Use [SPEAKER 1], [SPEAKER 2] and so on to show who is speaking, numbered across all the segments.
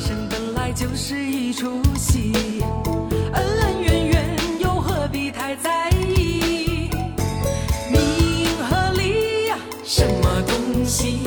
[SPEAKER 1] 生本来就是一出戏，恩恩怨怨又何必太在意？名和利呀，什么东西？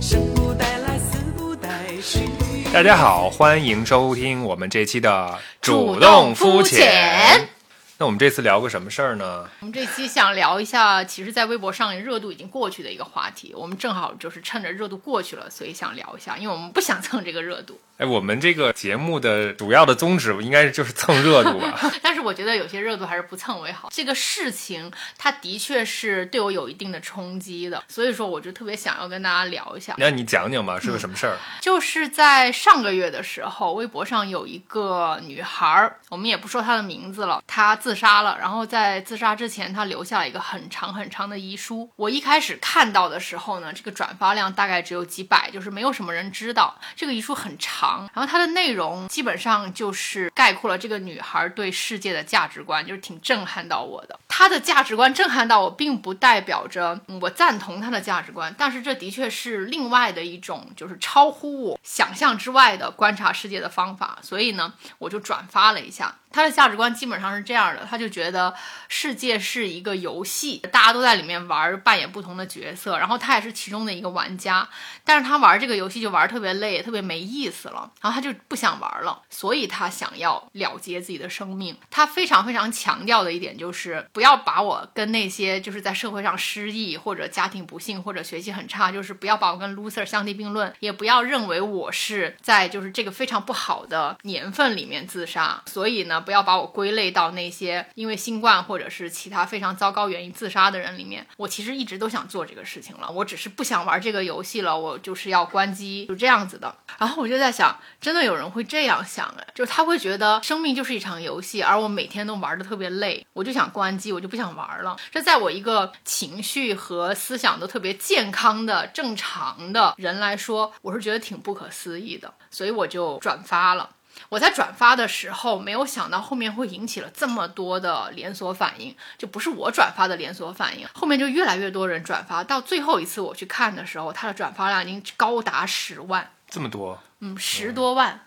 [SPEAKER 1] 生不带来，死不带去。
[SPEAKER 2] 大家好，欢迎收听我们这期的
[SPEAKER 3] 主
[SPEAKER 2] 动
[SPEAKER 3] 动肤
[SPEAKER 2] 浅。那我们这次聊个什么事儿呢？
[SPEAKER 3] 我们这期想聊一下，其实，在微博上热度已经过去的一个话题。我们正好就是趁着热度过去了，所以想聊一下，因为我们不想蹭这个热度。
[SPEAKER 2] 哎，我们这个节目的主要的宗旨应该就是蹭热度吧？
[SPEAKER 3] 但是我觉得有些热度还是不蹭为好。这个事情它的确是对我有一定的冲击的，所以说我就特别想要跟大家聊一下。
[SPEAKER 2] 那你讲讲吧，是个什么事儿？
[SPEAKER 3] 就是在上个月的时候，微博上有一个女孩儿，我们也不说她的名字了，她自杀了。然后在自杀之前，她留下了一个很长很长的遗书。我一开始看到的时候呢，这个转发量大概只有几百，就是没有什么人知道这个遗书很长。然后它的内容基本上就是概括了这个女孩对世界的价值观，就是挺震撼到我的。她的价值观震撼到我，并不代表着我赞同她的价值观，但是这的确是另外的一种，就是超乎我想象之外的观察世界的方法。所以呢，我就转发了一下。他的价值观基本上是这样的，他就觉得世界是一个游戏，大家都在里面玩，扮演不同的角色，然后他也是其中的一个玩家，但是他玩这个游戏就玩特别累，特别没意思了，然后他就不想玩了，所以他想要了结自己的生命。他非常非常强调的一点就是，不要把我跟那些就是在社会上失意或者家庭不幸或者学习很差，就是不要把我跟 loser 相提并论，也不要认为我是在就是这个非常不好的年份里面自杀，所以呢。不要把我归类到那些因为新冠或者是其他非常糟糕原因自杀的人里面。我其实一直都想做这个事情了，我只是不想玩这个游戏了，我就是要关机，就这样子的。然后我就在想，真的有人会这样想哎，就是他会觉得生命就是一场游戏，而我每天都玩的特别累，我就想关机，我就不想玩了。这在我一个情绪和思想都特别健康的正常的人来说，我是觉得挺不可思议的，所以我就转发了。我在转发的时候，没有想到后面会引起了这么多的连锁反应，就不是我转发的连锁反应，后面就越来越多人转发，到最后一次我去看的时候，它的转发量已经高达十万，
[SPEAKER 2] 这么多，
[SPEAKER 3] 嗯，十多万，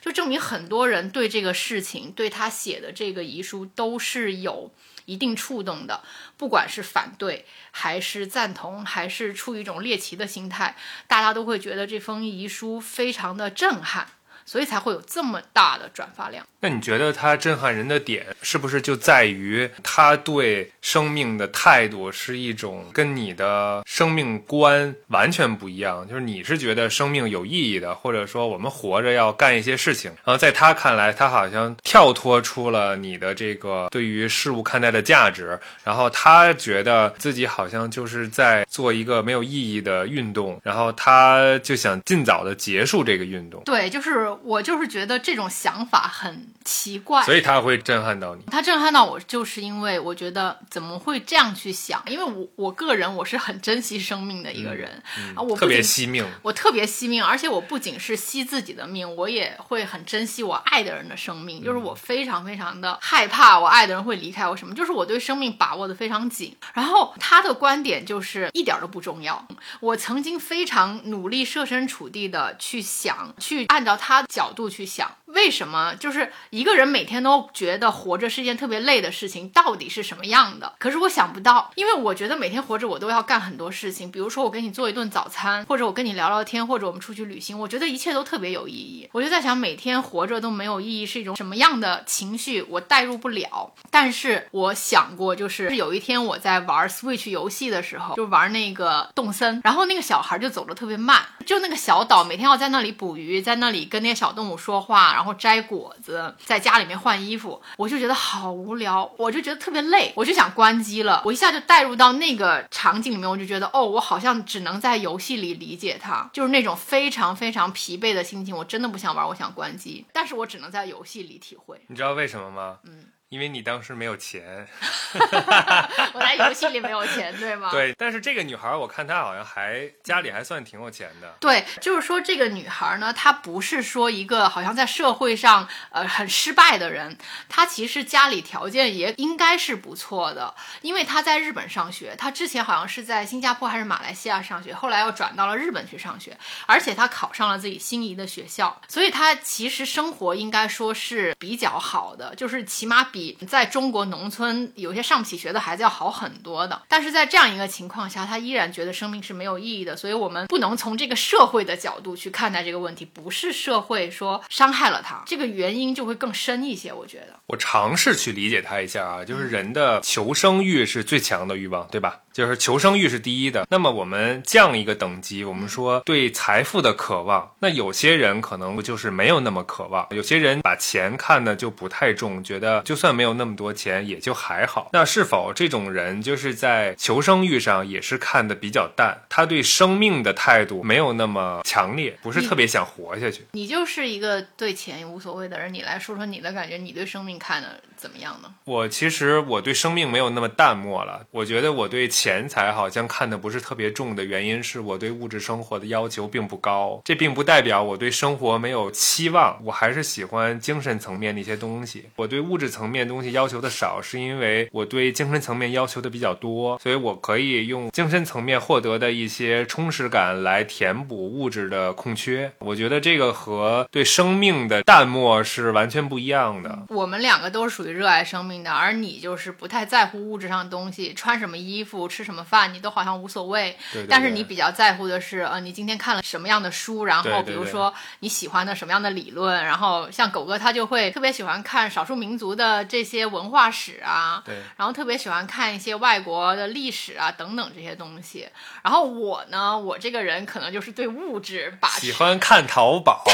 [SPEAKER 3] 就证明很多人对这个事情，对他写的这个遗书都是有一定触动的，不管是反对还是赞同，还是出于一种猎奇的心态，大家都会觉得这封遗书非常的震撼。所以才会有这么大的转发量。
[SPEAKER 2] 那你觉得他震撼人的点是不是就在于他对生命的态度是一种跟你的生命观完全不一样？就是你是觉得生命有意义的，或者说我们活着要干一些事情，然后在他看来，他好像跳脱出了你的这个对于事物看待的价值，然后他觉得自己好像就是在做一个没有意义的运动，然后他就想尽早的结束这个运动。
[SPEAKER 3] 对，就是我就是觉得这种想法很奇怪，
[SPEAKER 2] 所以他会震撼到你。
[SPEAKER 3] 他震撼到我，就是因为我觉得怎么会这样去想？因为我我个人我是很珍惜生命的一个人、啊，我
[SPEAKER 2] 特别惜命。
[SPEAKER 3] 我特别惜命，而且我不仅是惜自己的命，我也会很珍惜我爱的人的生命。就是我非常非常的害怕我爱的人会离开我，什么，就是我对生命把握的非常紧。然后他的观点就是一点儿都不重要。我曾经非常努力设身处地的去想，去按照他角度去想，为什么就是一个人每天都觉得活着是一件特别累的事情，到底是什么样的？可是我想不到，因为我觉得每天活着我都要干很多事情，比如说我给你做一顿早餐，或者我跟你聊聊天，或者我们出去旅行，我觉得一切都特别有意义。我就在想，每天活着都没有意义是一种什么样的情绪，我代入不了。但是我想过，就是有一天我在玩 Switch 游戏的时候，就玩那个动森，然后那个小孩就走得特别慢，就那个小岛每天要在那里捕鱼，在那里跟那些小动物说话，然后摘果子，在家里面换衣服，我就觉得好无聊，我就觉得特别累，我就想关机了。我一下就带入到那个场景里面，我就觉得哦，我好像只能在游戏里理解它，就是那种非常非常疲惫的心情。我真的不想玩，我想关机，但是我只能在游戏里体会。
[SPEAKER 2] 你知道为什么吗？
[SPEAKER 3] 嗯，
[SPEAKER 2] 因为你当时没有钱。
[SPEAKER 3] 我在游戏里没有钱，对吗？
[SPEAKER 2] 对，但是这个女孩，我看她好像还家里还算挺有钱的。
[SPEAKER 3] 对，就是说这个女孩呢，她不是说一个好像在社会上呃很失败的人，她其实家里条件也应该是不错的，因为她在日本上学，她之前好像是在新加坡还是马来西亚上学，后来又转到了日本去上学，而且她考上了自己心仪的学校，所以她其实生活应该说是比较好的，就是起码比在中国农村有些上不起学的孩子要好很多的。但是在这样一个情况下，他依然觉得生命是没有意义的，所以我们不能从这个社会的角度去看待这个问题，不是社会说伤害了他，这个原因就会更深一些，我觉得。
[SPEAKER 2] 我尝试去理解他一下啊，就是人的求生欲是最强的欲望，对吧？就是求生欲是第一的。那么我们降一个等级，我们说对财富的渴望，那有些人可能就是没有那么渴望，有些人把钱看的就不太重，觉得就算没有那么多钱也就还好。那是否这种人就是在求生欲上也是看的比较淡？他对生命的态度没有那么强烈，不是特别想活下去。
[SPEAKER 3] 你就是一个对钱无所谓的人，你来说说你的感觉，你对生命看的怎么样呢？
[SPEAKER 2] 我其实我对生命没有那么淡漠了，我觉得我对钱财好像看的不是特别重的原因是我对物质生活的要求并不高，这并不代表我对生活没有期望，我还是喜欢精神层面的一些东西。我对物质层面东西要求的少，是因为我对精神层面要求的比较多，所以我可以用精神层面获得的一些充实感来填补物质的空缺。我觉得这个和对生命的淡漠是完全不一样的。
[SPEAKER 3] 我们两个都是属于热爱生命的，而你就是不太在乎物质上的东西，穿什么衣服、吃什么饭，你都好像无所谓。
[SPEAKER 2] 对对
[SPEAKER 3] 但是你比较在乎的是，呃，你今天看了什么样的书，然后比如说你喜欢的什么样的理论，然后像狗哥他就会特别喜欢看少数民族的这些文化史啊，
[SPEAKER 2] 对
[SPEAKER 3] 然后特别喜欢看一些外国的历史啊等等这些东西。然后我呢，我这个人可能就是对物质把
[SPEAKER 2] 喜欢看淘宝，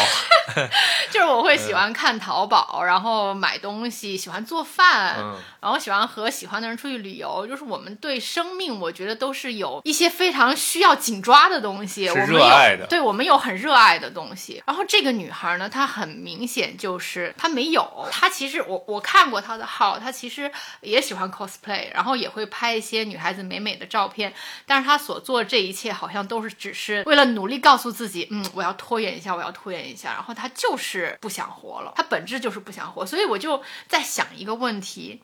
[SPEAKER 3] 就是我会喜欢看淘宝，然后买东西，喜欢做饭，
[SPEAKER 2] 嗯
[SPEAKER 3] 然后喜欢和喜欢的人出去旅游。就是我们对生命，我觉得都是有一些非常需要紧抓的东西。
[SPEAKER 2] 是
[SPEAKER 3] 我们
[SPEAKER 2] 热爱的
[SPEAKER 3] 有，对我们有很热爱的东西。然后这个女孩呢，她很明显就是她没有，她其实我我看过她的号，她其实也喜欢 cosplay，然后也会拍一些女孩子美美的照片。但是她所做这一切，好像都是只是为了努力告诉自己，嗯，我要拖延一下，我要拖延一下。然后她就是不想活了，她本质就是不想活。所以我就在想一个问题。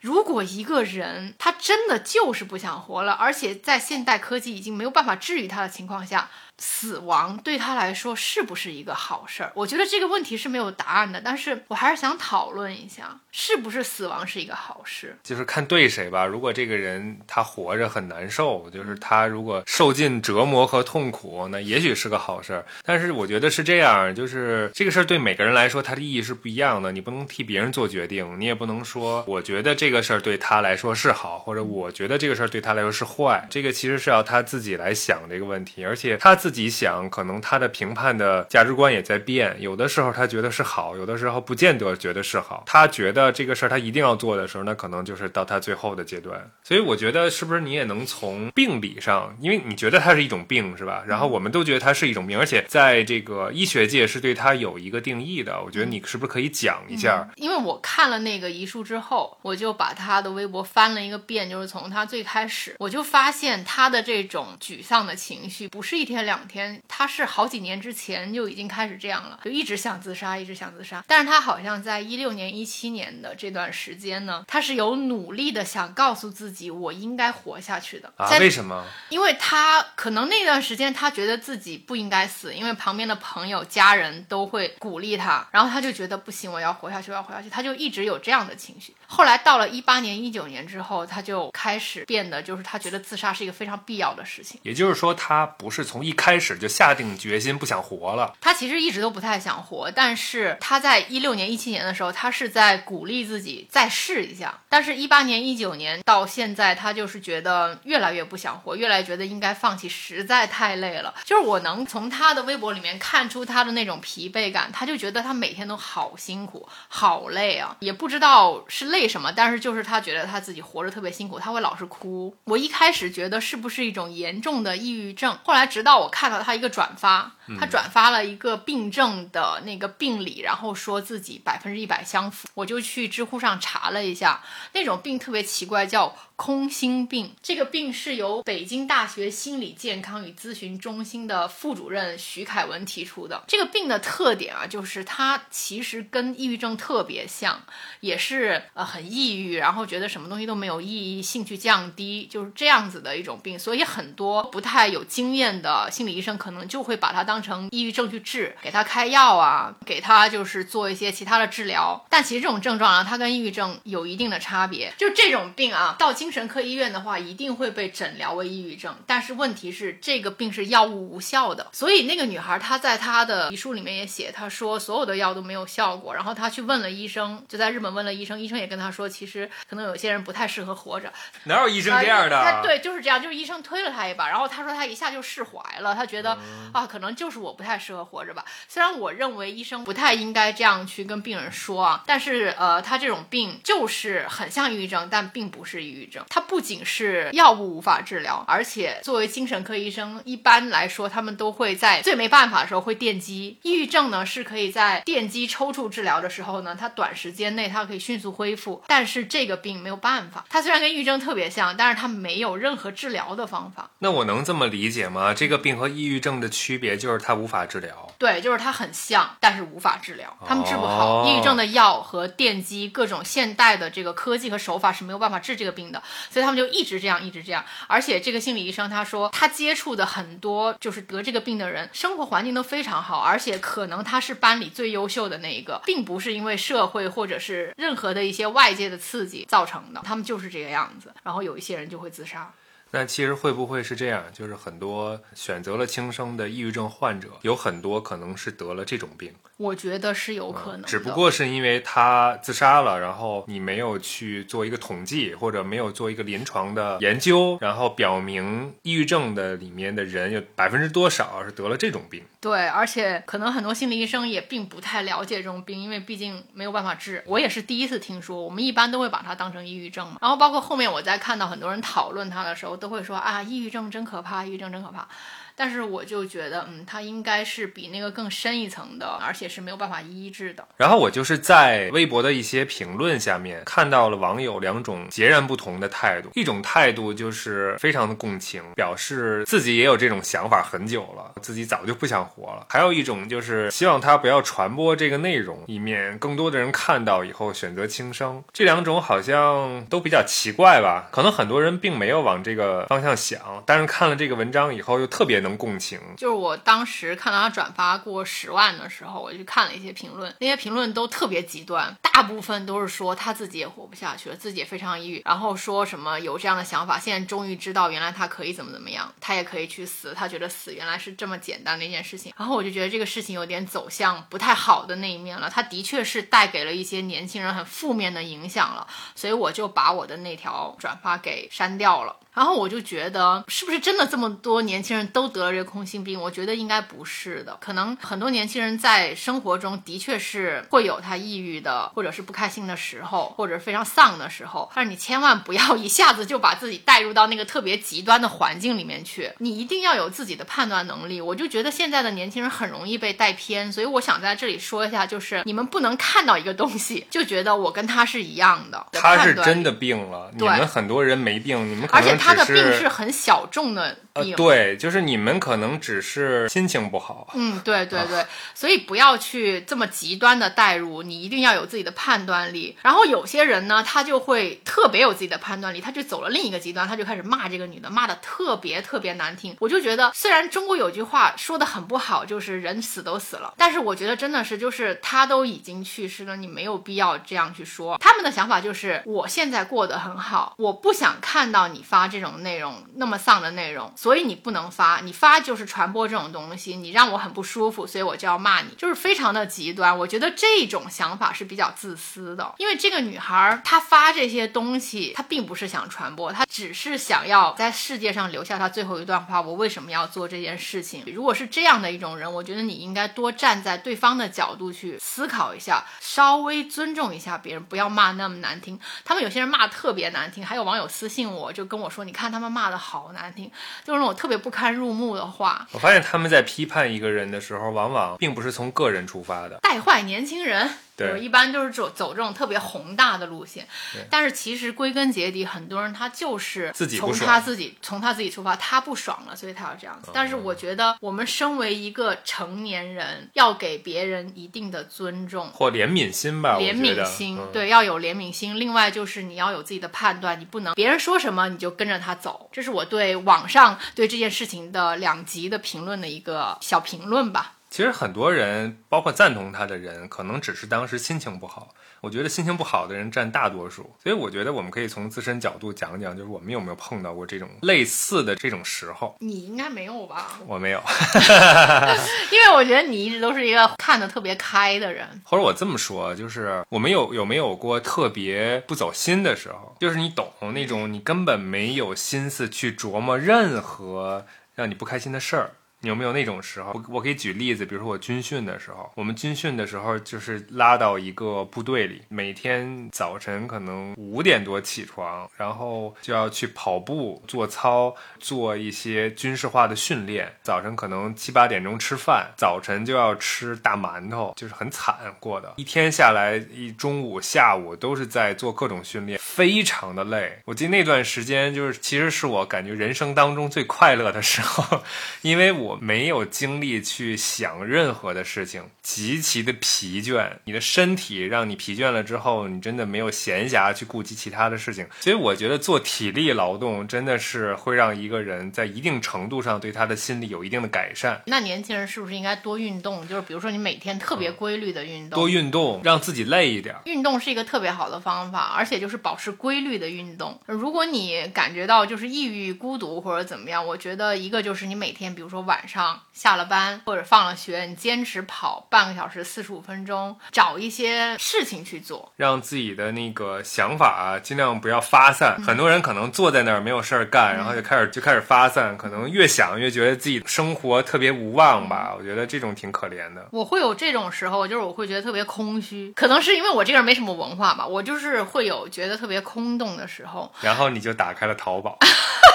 [SPEAKER 3] 如果一个人他真的就是不想活了，而且在现代科技已经没有办法治愈他的情况下，死亡对他来说是不是一个好事儿？我觉得这个问题是没有答案的，但是我还是想讨论一下，是不是死亡是一个好事？
[SPEAKER 2] 就是看对谁吧。如果这个人他活着很难受，就是他如果受尽折磨和痛苦，那也许是个好事儿。但是我觉得是这样，就是这个事儿对每个人来说，它的意义是不一样的。你不能替别人做决定，你也不能说我觉得这个事儿对他来说是好，或者我觉得这个事儿对他来说是坏。这个其实是要他自己来想这个问题，而且他自己想，可能他的评判的价值观也在变。有的时候他觉得是好，有的时候不见得觉得是好。他觉得这个事儿他一定要做的时候，那可能就是到他最后的阶段。所以我觉得，是不是你也能从病理上，因为你觉得它是一种病，是吧？然后我们都觉得它是一种病，而且在这个医学界是对它有一个定义的。我觉得你是不是可以讲一下？
[SPEAKER 3] 因为我看了那个遗书之后，我就把他的微博翻了一个遍，就是从他最开始，我就发现他的这种沮丧的情绪不是一天两天，他是好几年之前就已经开始这样了，就一直想自杀，一直想自杀。但是他好像在一六年、一七年的这段时间呢，他是有努力的想告诉自己，我应该活下去的。
[SPEAKER 2] 啊？
[SPEAKER 3] 在
[SPEAKER 2] 为什么？
[SPEAKER 3] 因为他可能那段时间他觉得自己不应该死，因为旁边的朋友、家人都会鼓励他，然后他就觉得不行，我要活下去，我要活下去，他就一直有这样的情绪。后来到了一八年、一九年之后，他就开始变得就是他觉得自杀是一个非常必要的事情。
[SPEAKER 2] 也就是说，他不是从一开始就下定决心不想活了。
[SPEAKER 3] 他其实一直都不太想活，但是他在一六年、一七年的时候，他是在鼓励自己再试一下。但是，一八年、一九年到现在，他就是觉得越来越不想活，越来越觉得应该放弃，实在太累了。就是我能从他的微博里面看出他的那种疲惫感，他就觉得他每天都好辛苦、好累啊，也不知道是累什么，但是就是他觉得他自己活着特别辛苦，他会老是哭。我一开始觉得是不是一种严重的抑郁症，后来直到我看到他一个转发，他转发了一个病症的那个病理，然后说自己百分之一百相符，我就去去知乎上查了一下，那种病特别奇怪，叫空心病。这个病是由北京大学心理健康与咨询中心的副主任徐凯文提出的。这个病的特点啊，就是它其实跟抑郁症特别像，也是呃很抑郁，然后觉得什么东西都没有意义，兴趣降低，就是这样子的一种病。所以很多不太有经验的心理医生可能就会把它当成抑郁症去治，给他开药啊，给他就是做一些其他的治疗。但其实这种症状啊，它跟抑郁症有一定的差别。就这种病啊，到精神科医院的话，一定会被诊疗为抑郁症。但是问题是，这个病是药物无效的。所以那个女孩她在她的遗书里面也写，她说所有的药都没有效果。然后她去问了医生，就在日本问了医生，医生也跟她说，其实可能有些人不太适合活着。
[SPEAKER 2] 哪有医生这样的？
[SPEAKER 3] 她对，就是这样，就是医生推了她一把，然后她说她一下就释怀了，她觉得、
[SPEAKER 2] 嗯
[SPEAKER 3] 啊，可能就是我不太适合活着吧。虽然我认为医生不太应该这样去跟病人说啊，但是呃，她这种病就是很像抑郁症，但并不是抑郁症。它不仅是药物无法治疗，而且作为精神科医生，一般来说他们都会在最没办法的时候会电击。抑郁症呢是可以在电击抽搐治疗的时候呢，它短时间内它可以迅速恢复，但是这个病没有办法。它虽然跟抑郁症特别像，但是它没有任何治疗的方法。
[SPEAKER 2] 那我能这么理解吗？这个病和抑郁症的区别就是它无法治疗。
[SPEAKER 3] 对，就是它很像，但是无法治疗，他们治不好。
[SPEAKER 2] 哦
[SPEAKER 3] 抑郁症的药和电击各种现代的这个科技和手法是没有办法治这个病的，所以他们就一直这样，一直这样。而且这个心理医生他说，他接触的很多就是得这个病的人，生活环境都非常好，而且可能他是班里最优秀的那一个，并不是因为社会或者是任何的一些外界的刺激造成的，他们就是这个样子。然后有一些人就会自杀。
[SPEAKER 2] 那其实会不会是这样？就是很多选择了轻生的抑郁症患者，有很多可能是得了这种病，
[SPEAKER 3] 我觉得是有可能的，
[SPEAKER 2] 只不过是因为他自杀了，然后你没有去做一个统计，或者没有做一个临床的研究，然后表明抑郁症的里面的人有百分之多少是得了这种病。
[SPEAKER 3] 对，而且可能很多心理医生也并不太了解这种病，因为毕竟没有办法治。我也是第一次听说，我们一般都会把它当成抑郁症嘛。然后包括后面我在看到很多人讨论它的时候，都会说啊，抑郁症真可怕，抑郁症真可怕。但是我就觉得，嗯，它应该是比那个更深一层的，而且是没有办法医治的。
[SPEAKER 2] 然后我就是在微博的一些评论下面看到了网友两种截然不同的态度，一种态度就是非常的共情，表示自己也有这种想法很久了，自己早就不想活了；还有一种就是希望他不要传播这个内容，以免更多的人看到以后选择轻生。这两种好像都比较奇怪吧？可能很多人并没有往这个方向想，但是看了这个文章以后又特别能共情。
[SPEAKER 3] 就是我当时看到他转发过十万的时候，我就看了一些评论，那些评论都特别极端，大部分都是说他自己也活不下去了，自己也非常抑郁，然后说什么有这样的想法，现在终于知道原来他可以怎么怎么样，他也可以去死，他觉得死原来是这么简单的一件事情。然后我就觉得这个事情有点走向不太好的那一面了，他的确是带给了一些年轻人很负面的影响了，所以我就把我的那条转发给删掉了。然后我就觉得，是不是真的这么多年轻人都得了这个空心病？我觉得应该不是的。可能很多年轻人在生活中的确是会有他抑郁的，或者是不开心的时候，或者非常丧的时候。但是你千万不要一下子就把自己带入到那个特别极端的环境里面去。你一定要有自己的判断能力。我就觉得现在的年轻人很容易被带偏，所以我想在这里说一下，就是你们不能看到一个东西就觉得我跟他是一样的。
[SPEAKER 2] 他是真的病了，你们很多人没病，你们可
[SPEAKER 3] 而
[SPEAKER 2] 能
[SPEAKER 3] 且他的病是很小众的
[SPEAKER 2] 呃，对，就是你们可能只是心情不好。
[SPEAKER 3] 嗯，对对对，所以不要去这么极端的代入，你一定要有自己的判断力。然后有些人呢，他就会特别有自己的判断力，他就走了另一个极端，他就开始骂这个女的，骂的特别特别难听。我就觉得，虽然中国有句话说的很不好，就是人死都死了，但是我觉得真的是，就是他都已经去世了，你没有必要这样去说。他们的想法就是，我现在过得很好，我不想看到你发这种内容，那么丧的内容，所以你不能发，你发就是传播这种东西，你让我很不舒服，所以我就要骂你，就是非常的极端。我觉得这种想法是比较自私的，因为这个女孩儿她发这些东西，她并不是想传播，她只是想要在世界上留下她最后一段话。我为什么要做这件事情？如果是这样的一种人，我觉得你应该多站在对方的角度去思考一下，稍微尊重一下别人，不要骂那么难听。他们有些人骂特别难听，还有网友私信我就跟我说，你看他们骂的好难听，就就是那种特别不堪入目的话，
[SPEAKER 2] 我发现他们在批判一个人的时候，往往并不是从个人出发的。
[SPEAKER 3] 带坏年轻人。
[SPEAKER 2] 对
[SPEAKER 3] 就是一般就是走走这种特别宏大的路线，但是其实归根结底，很多人他就是从
[SPEAKER 2] 自己不爽
[SPEAKER 3] 他自己从他自己出发，他不爽了，所以他要这样子。但是我觉得，我们身为一个成年人，要给别人一定的尊重。
[SPEAKER 2] 或怜悯心吧，
[SPEAKER 3] 怜悯心，
[SPEAKER 2] 嗯
[SPEAKER 3] 对，要有怜悯心。另外就是你要有自己的判断，你不能别人说什么你就跟着他走。这是我对网上对这件事情的两极的评论的一个小评论吧。
[SPEAKER 2] 其实很多人，包括赞同他的人，可能只是当时心情不好。我觉得心情不好的人占大多数，所以我觉得我们可以从自身角度讲讲，就是我们有没有碰到过这种类似的这种时候。
[SPEAKER 3] 你应该没有吧？
[SPEAKER 2] 我没有
[SPEAKER 3] 因为我觉得你一直都是一个看得特别开的人。
[SPEAKER 2] 或者我这么说，就是我们有有没有过特别不走心的时候？就是你懂那种你根本没有心思去琢磨任何让你不开心的事儿。你有没有那种时候？我我可以举例子，比如说我军训的时候，我们军训的时候就是拉到一个部队里，每天早晨可能五点多起床，然后就要去跑步、做操、做一些军事化的训练。早晨可能七八点钟吃饭，早晨就要吃大馒头，就是很惨过的。一天下来，一中午、下午都是在做各种训练，非常的累。我记得那段时间就是，其实是我感觉人生当中最快乐的时候，因为我没有精力去想任何的事情，极其的疲倦。你的身体让你疲倦了之后，你真的没有闲暇去顾及其他的事情。所以我觉得做体力劳动真的是会让一个人在一定程度上对他的心理有一定的改善。
[SPEAKER 3] 那年轻人是不是应该多运动？就是比如说你每天特别规律的运动，
[SPEAKER 2] 多运动，让自己累一点。
[SPEAKER 3] 运动是一个特别好的方法，而且就是保持规律的运动。如果你感觉到就是抑郁、孤独或者怎么样，我觉得一个就是你每天，比如说晚上下了班或者放了学，你坚持跑半个小时、四十五分钟，找一些事情去做。
[SPEAKER 2] 让自己的那个想法啊，尽量不要发散。很多人可能坐在那儿没有事儿干，然后就开始就开始发散，可能越想越觉得自己生活特别无望吧。我觉得这种挺可怜的。
[SPEAKER 3] 我会有这种时候，就是我会觉得特别空虚，可能是因为我这个人没什么文化吧，我就是会有觉得特别空洞的时候。
[SPEAKER 2] 然后你就打开了淘宝，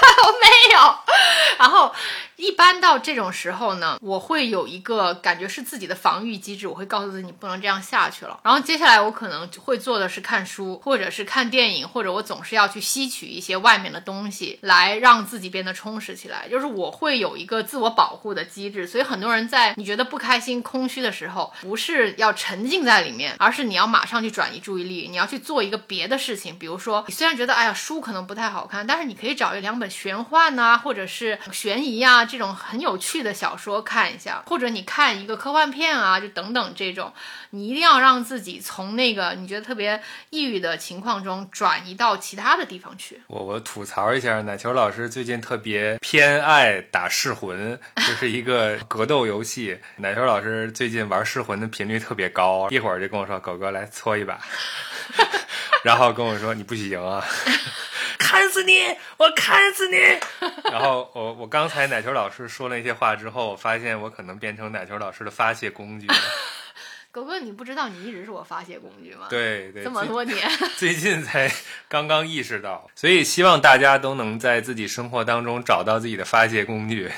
[SPEAKER 3] 没有。然后一般到这种时候呢，我会有一个感觉是自己的防御机制，我会告诉自己你不能这样下去了。然后接下来我可能会做的是看书，或者是看电影，或者我总是要去吸取一些外面的东西来让自己变得充实起来。就是我会有一个自我保护的机制。所以很多人在你觉得不开心、空虚的时候，不是要沉浸在里面，而是你要马上去转移注意力，你要去做一个别的事情。比如说，你虽然觉得哎呀书可能不太好看，但是你可以找一两本玄幻呐、或者是悬疑啊这种很有趣的小说看一下，或者你看一个科幻片啊，就等等这种，你一定要让自己从那个你觉得特别抑郁的情况中转移到其他的地方去。
[SPEAKER 2] 我我吐槽一下，奶球老师最近特别偏爱打噬魂，就是一个格斗游戏。奶球老师最近玩噬魂的频率特别高，一会儿就跟我说：“狗哥来搓一把。” 然后跟我说：“你不许赢啊！” 砍死你！我砍死你！然后我我刚才奶球老师说了一些话之后，我发现我可能变成奶球老师的发泄工具了。
[SPEAKER 3] 狗哥，你不知道你一直是我发泄工具吗？，
[SPEAKER 2] 对对，
[SPEAKER 3] 这么多年。
[SPEAKER 2] 最近才刚刚意识到，所以希望大家都能在自己生活当中找到自己的发泄工具。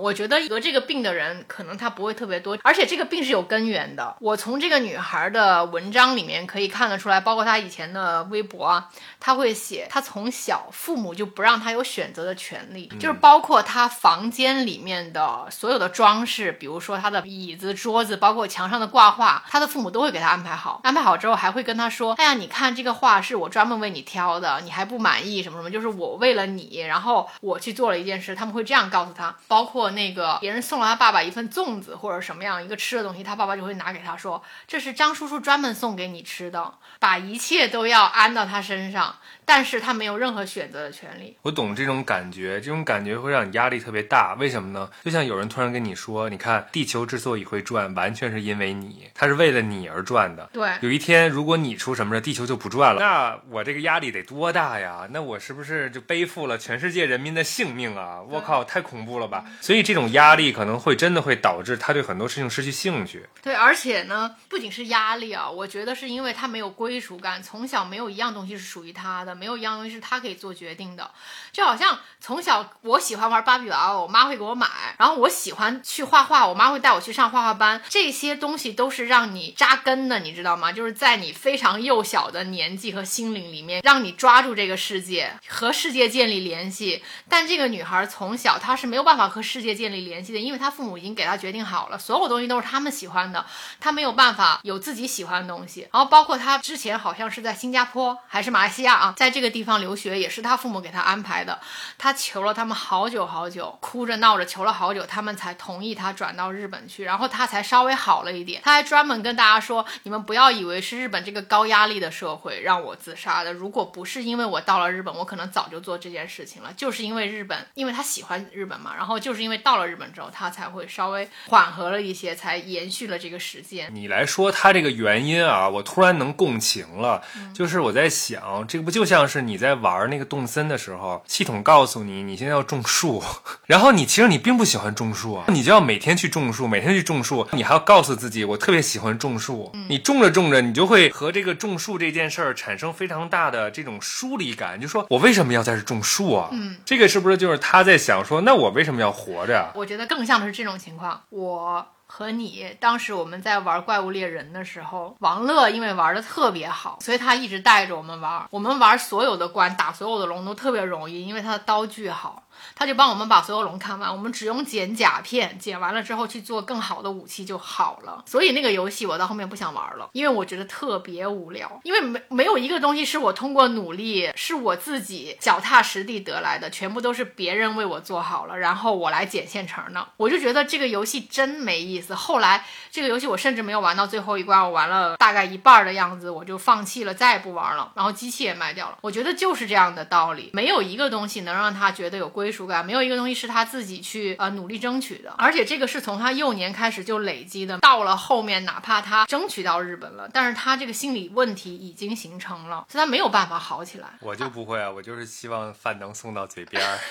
[SPEAKER 3] 嗯，我觉得得这个病的人可能他不会特别多，而且这个病是有根源的。我从这个女孩的文章里面可以看得出来，包括她以前的微博啊，她会写她从小父母就不让她有选择的权利，就是包括她房间里面的所有的装饰，比如说她的椅子、桌子，包括墙上的挂画，她的父母都会给她安排好。安排好之后还会跟她说：“哎呀，你看这个画是我专门为你挑的，你还不满意什么什么，就是我为了你，然后我去做了一件事。”他们会这样告诉她，包括那个别人送了他爸爸一份粽子或者什么样一个吃的东西，他爸爸就会拿给他说：“这是张叔叔专门送给你吃的。”把一切都要安到他身上，但是他没有任何选择的权利。
[SPEAKER 2] 我懂这种感觉，这种感觉会让你压力特别大。为什么呢？就像有人突然跟你说：“你看，地球之所以会转，完完全是因为你，它是为了你而转的。
[SPEAKER 3] 对
[SPEAKER 2] 有一天如果你出什么事，地球就不转了，那我这个压力得多大呀？那我是不是就背负了全世界人民的性命啊？我靠，太恐怖了吧！所以这种压力可能会真的会导致他对很多事情失去兴趣。
[SPEAKER 3] 对，而且呢，不仅是压力啊，我觉得是因为他没有归属感，从小没有一样东西是属于他的，没有一样东西是他可以做决定的。就好像从小我喜欢玩芭比娃娃，我妈会给我买，然后我喜欢去画画，我妈会带我去上画画班，这些东西都是让你扎根的，你知道吗？就是在你非常幼小的年纪和心灵里面，让你抓住这个世界，和世界建立联系。但这个女孩从小她是没有办法和世界建立联系的，因为她父母已经给她决定好了，所有东西都是他们喜欢的，她没有办法有自己喜欢的东西。然后包括她之前好像是在新加坡还是马来西亚啊，在这个地方留学，也是他父母给他安排的。他求了他们好久好久，哭着闹着求了好久，他们才同意他转到日本去，然后他才稍微好了一点。他还专门跟大家说，你们不要以为是日本这个高压力的社会让我自杀的，如果不是因为我到了日本，我可能早就做这件事情了。就是因为日本，因为他喜欢日本嘛，然后就是因为到了日本之后，他才会稍微缓和了一些，才延续了这个时间。
[SPEAKER 2] 你来说他这个原因啊，我突然能共情了。就是我在想，这个不就像是你在玩那个动森的时候，系统告诉你你现在要种树，然后你其实你并不喜欢种树啊，你就要每天去种树，每天去种树，你还要告诉自己我特别喜欢种树。你种着种着，你就会和这个种树这件事儿产生非常大的这种疏离感，就说我为什么要在这种树啊？嗯，这个是不是就是他在想说，那我为什么要活着呀？
[SPEAKER 3] 我觉得更像的是这种情况。我和你当时我们在玩怪物猎人的时候，王乐因为玩的特别好，所以他一直带着我们玩。我们玩所有的关，打所有的龙都特别容易，因为他的刀具好。他就帮我们把所有龙看完，我们只用捡甲片，捡完了之后去做更好的武器就好了。所以那个游戏我到后面不想玩了，因为我觉得特别无聊。因为没没有一个东西是我通过努力，是我自己脚踏实地得来的，全部都是别人为我做好了，然后我来捡现成的。我就觉得这个游戏真没意思。后来这个游戏我甚至没有玩到最后一关，我玩了大概一半的样子，我就放弃了，再也不玩了。然后机器也卖掉了。我觉得就是这样的道理，没有一个东西能让他觉得有归属感，没有一个东西是他自己去呃努力争取的，而且这个是从他幼年开始就累积的。到了后面，哪怕他争取到日本了，但是他这个心理问题已经形成了，所以他没有办法好起来。
[SPEAKER 2] 我就不会啊，我就是希望饭能送到嘴边儿。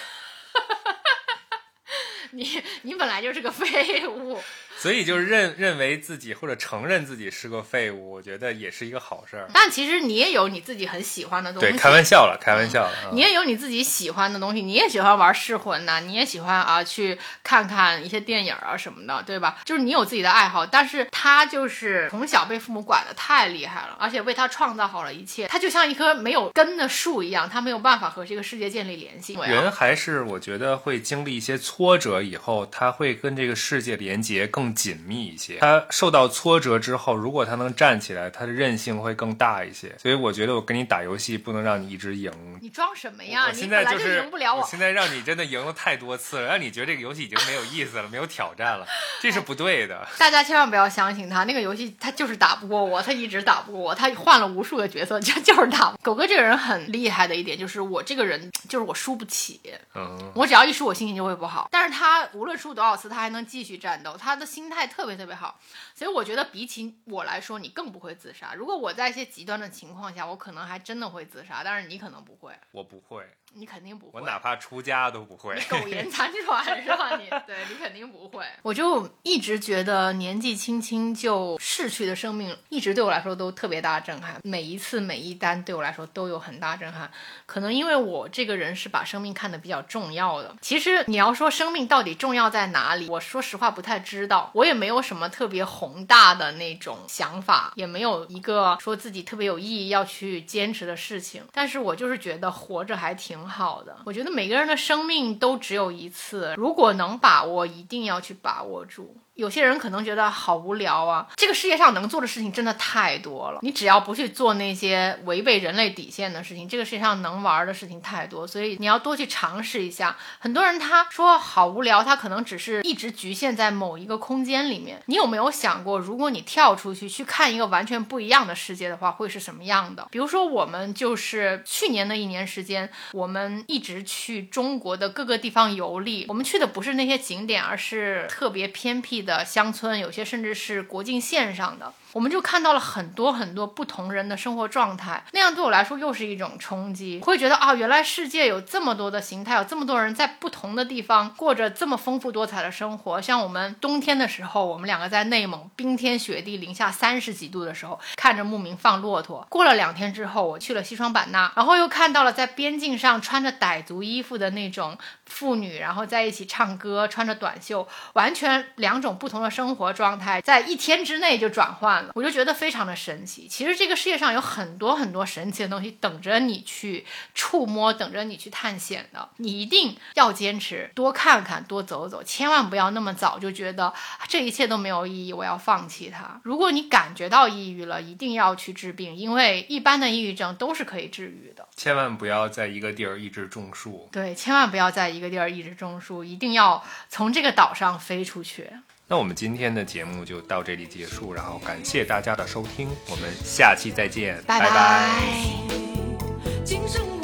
[SPEAKER 3] 你你本来就是个废物。
[SPEAKER 2] 所以就是认认为自己或者承认自己是个废物，我觉得也是一个好事儿。
[SPEAKER 3] 但其实你也有你自己很喜欢的东西。
[SPEAKER 2] 对，开玩笑了，开玩笑了。嗯
[SPEAKER 3] 你也有你自己喜欢的东西，你也喜欢玩噬魂呐、你也喜欢啊去看看一些电影啊什么的，对吧？就是你有自己的爱好，但是他就是从小被父母管的太厉害了，而且为他创造好了一切，他就像一棵没有根的树一样，他没有办法和这个世界建立联系。
[SPEAKER 2] 人还是我觉得会经历一些挫折以后，他会跟这个世界连接更紧密一些。他受到挫折之后，如果他能站起来，他的韧性会更大一些。所以我觉得我跟你打游戏不能让你一直赢。
[SPEAKER 3] 你装什么呀？
[SPEAKER 2] 我
[SPEAKER 3] 你本来
[SPEAKER 2] 现在就是
[SPEAKER 3] 赢不了我。
[SPEAKER 2] 现在让你真的赢了太多次了，让你觉得这个游戏已经没有意思了，没有挑战了，这是不对的。
[SPEAKER 3] 大家千万不要相信他，那个游戏他就是打不过我，他一直打不过我，他换了无数个角色，就就是打不。狗哥这个人很厉害的一点就是，我这个人就是我输不起，
[SPEAKER 2] 嗯，
[SPEAKER 3] 我只要一输，我心情就会不好。但是他无论输多少次，他还能继续战斗，他的心心态特别特别好。所以我觉得比起我来说，你更不会自杀。如果我在一些极端的情况下，我可能还真的会自杀，但是你可能不会，
[SPEAKER 2] 我不会，
[SPEAKER 3] 你肯定不会。
[SPEAKER 2] 我哪怕出家都不会。
[SPEAKER 3] 苟延 残喘是吧？你对你肯定不会。我就一直觉得年纪轻轻就逝去的生命，一直对我来说都特别大的震撼。每一次每一单对我来说都有很大震撼。可能因为我这个人是把生命看得比较重要的。其实你要说生命到底重要在哪里，我说实话不太知道。我也没有什么特别宏大的那种想法，也没有一个说自己特别有意义要去坚持的事情。但是我就是觉得活着还挺挺好的。我觉得每个人的生命都只有一次，如果能把握，一定要去把握住。有些人可能觉得好无聊啊，这个世界上能做的事情真的太多了。你只要不去做那些违背人类底线的事情，这个世界上能玩的事情太多，所以你要多去尝试一下。很多人他说好无聊，他可能只是一直局限在某一个空间里面。你有没有想过，如果你跳出去去看一个完全不一样的世界的话，会是什么样的？比如说，我们就是去年的一年时间，我们一直去中国的各个地方游历，我们去的不是那些景点，而是特别偏僻的。的乡村，有些甚至是国境线上的。我们就看到了很多很多不同人的生活状态，那样对我来说又是一种冲击。会觉得啊，原来世界有这么多的形态，有这么多人在不同的地方过着这么丰富多彩的生活。像我们冬天的时候，我们两个在内蒙冰天雪地、零下三十几度的时候，看着牧民放骆驼。过了两天之后，我去了西双版纳，然后又看到了在边境上穿着傣族衣服的那种妇女，然后在一起唱歌，穿着短袖，完全两种不同的生活状态，在一天之内就转换。我就觉得非常的神奇。其实这个世界上有很多很多神奇的东西等着你去触摸，等着你去探险的。你一定要坚持，多看看，多走走，千万不要那么早就觉得这一切都没有意义，我要放弃它。如果你感觉到抑郁了，一定要去治病，因为一般的抑郁症都是可以治愈的。
[SPEAKER 2] 千万不要在一个地儿一直种树。
[SPEAKER 3] 对，千万不要在一个地儿一直种树，一定要从这个岛上飞出去。
[SPEAKER 2] 那我们今天的节目就到这里结束，然后感谢大家的收听，我们下期再见，
[SPEAKER 3] 拜
[SPEAKER 2] 拜
[SPEAKER 3] 拜
[SPEAKER 1] 今生。